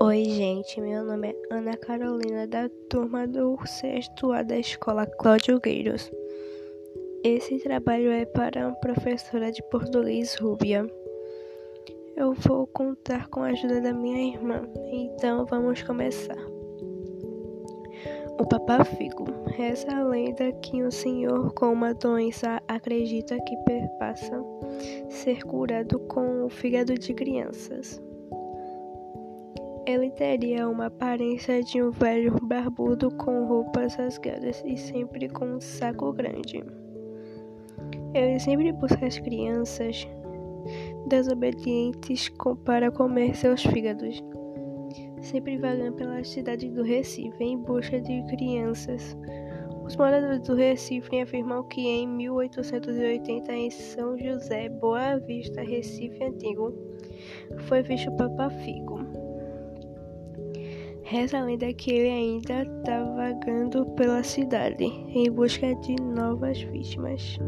Oi, gente. Meu nome é Ana Carolina, da turma do sexto A da escola Cláudio Gueiros. Esse trabalho é para uma professora de português Rúbia. Eu vou contar com a ajuda da minha irmã, então vamos começar. O Papa Figo. Reza a lenda que um senhor com uma doença acredita que perpassa ser curado com o fígado de crianças. Ele teria uma aparência de um velho barbudo com roupas rasgadas e sempre com um saco grande. Ele sempre busca as crianças desobedientes para comer seus fígados, sempre vagando pela cidade do Recife em busca de crianças. Os moradores do Recife afirmam que em 1880, em São José, Boa Vista, Recife Antigo, foi visto o Papa Figo. Reza a lenda que ele ainda está vagando pela cidade em busca de novas vítimas.